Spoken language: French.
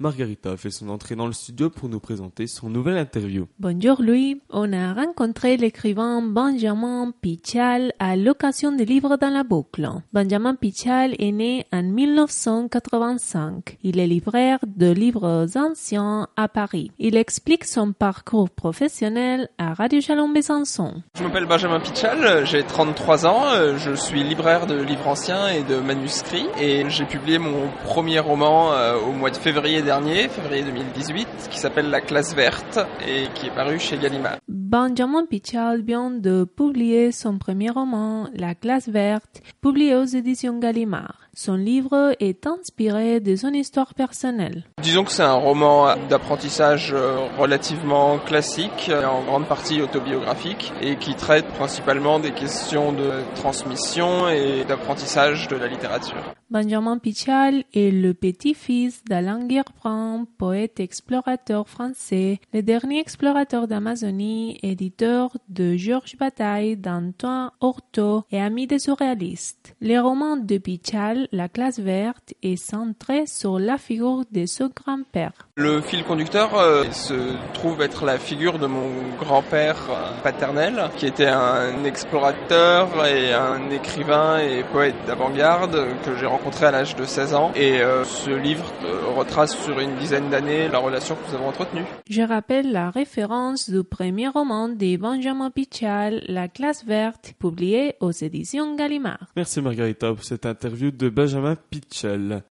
Margarita fait son entrée dans le studio pour nous présenter son nouvel interview. Bonjour Louis, on a rencontré l'écrivain Benjamin Pichal à l'occasion des livres dans la boucle. Benjamin Pichal est né en 1985. Il est libraire de livres anciens à Paris. Il explique son parcours professionnel à Radio Chalon Besançon. Je m'appelle Benjamin Pichal, j'ai 33 ans, je suis libraire de livres anciens et de manuscrits et j'ai publié mon premier roman euh, au mois de février dernier, février 2018, qui s'appelle La classe verte et qui est paru chez Gallimard. Benjamin Pichal vient de publier son premier roman, La classe verte, publié aux éditions Gallimard. Son livre est inspiré de son histoire personnelle. Disons que c'est un roman d'apprentissage euh, relativement classique, en grande partie autobiographique, et qui traite principalement des questions de transmission et d'apprentissage de la littérature. Benjamin Pichal est le petit-fils d'Alain Guerbrand, poète explorateur français, le dernier explorateur d'Amazonie, éditeur de Georges Bataille, d'Antoine Horto et ami des surréalistes. Les romans de Pichal, La classe verte, est centré sur la figure de son grand-père. Le fil conducteur euh, se trouve être la figure de mon grand-père euh, paternel, qui était un explorateur et un écrivain et poète d'avant-garde que j'ai rencontré à l'âge de 16 ans. Et euh, ce livre retrace sur une dizaine d'années la relation que nous avons entretenue. Je rappelle la référence du premier de Benjamin Pichal, La classe verte, publié aux éditions Gallimard. Merci Margarita pour cette interview de Benjamin Pichal.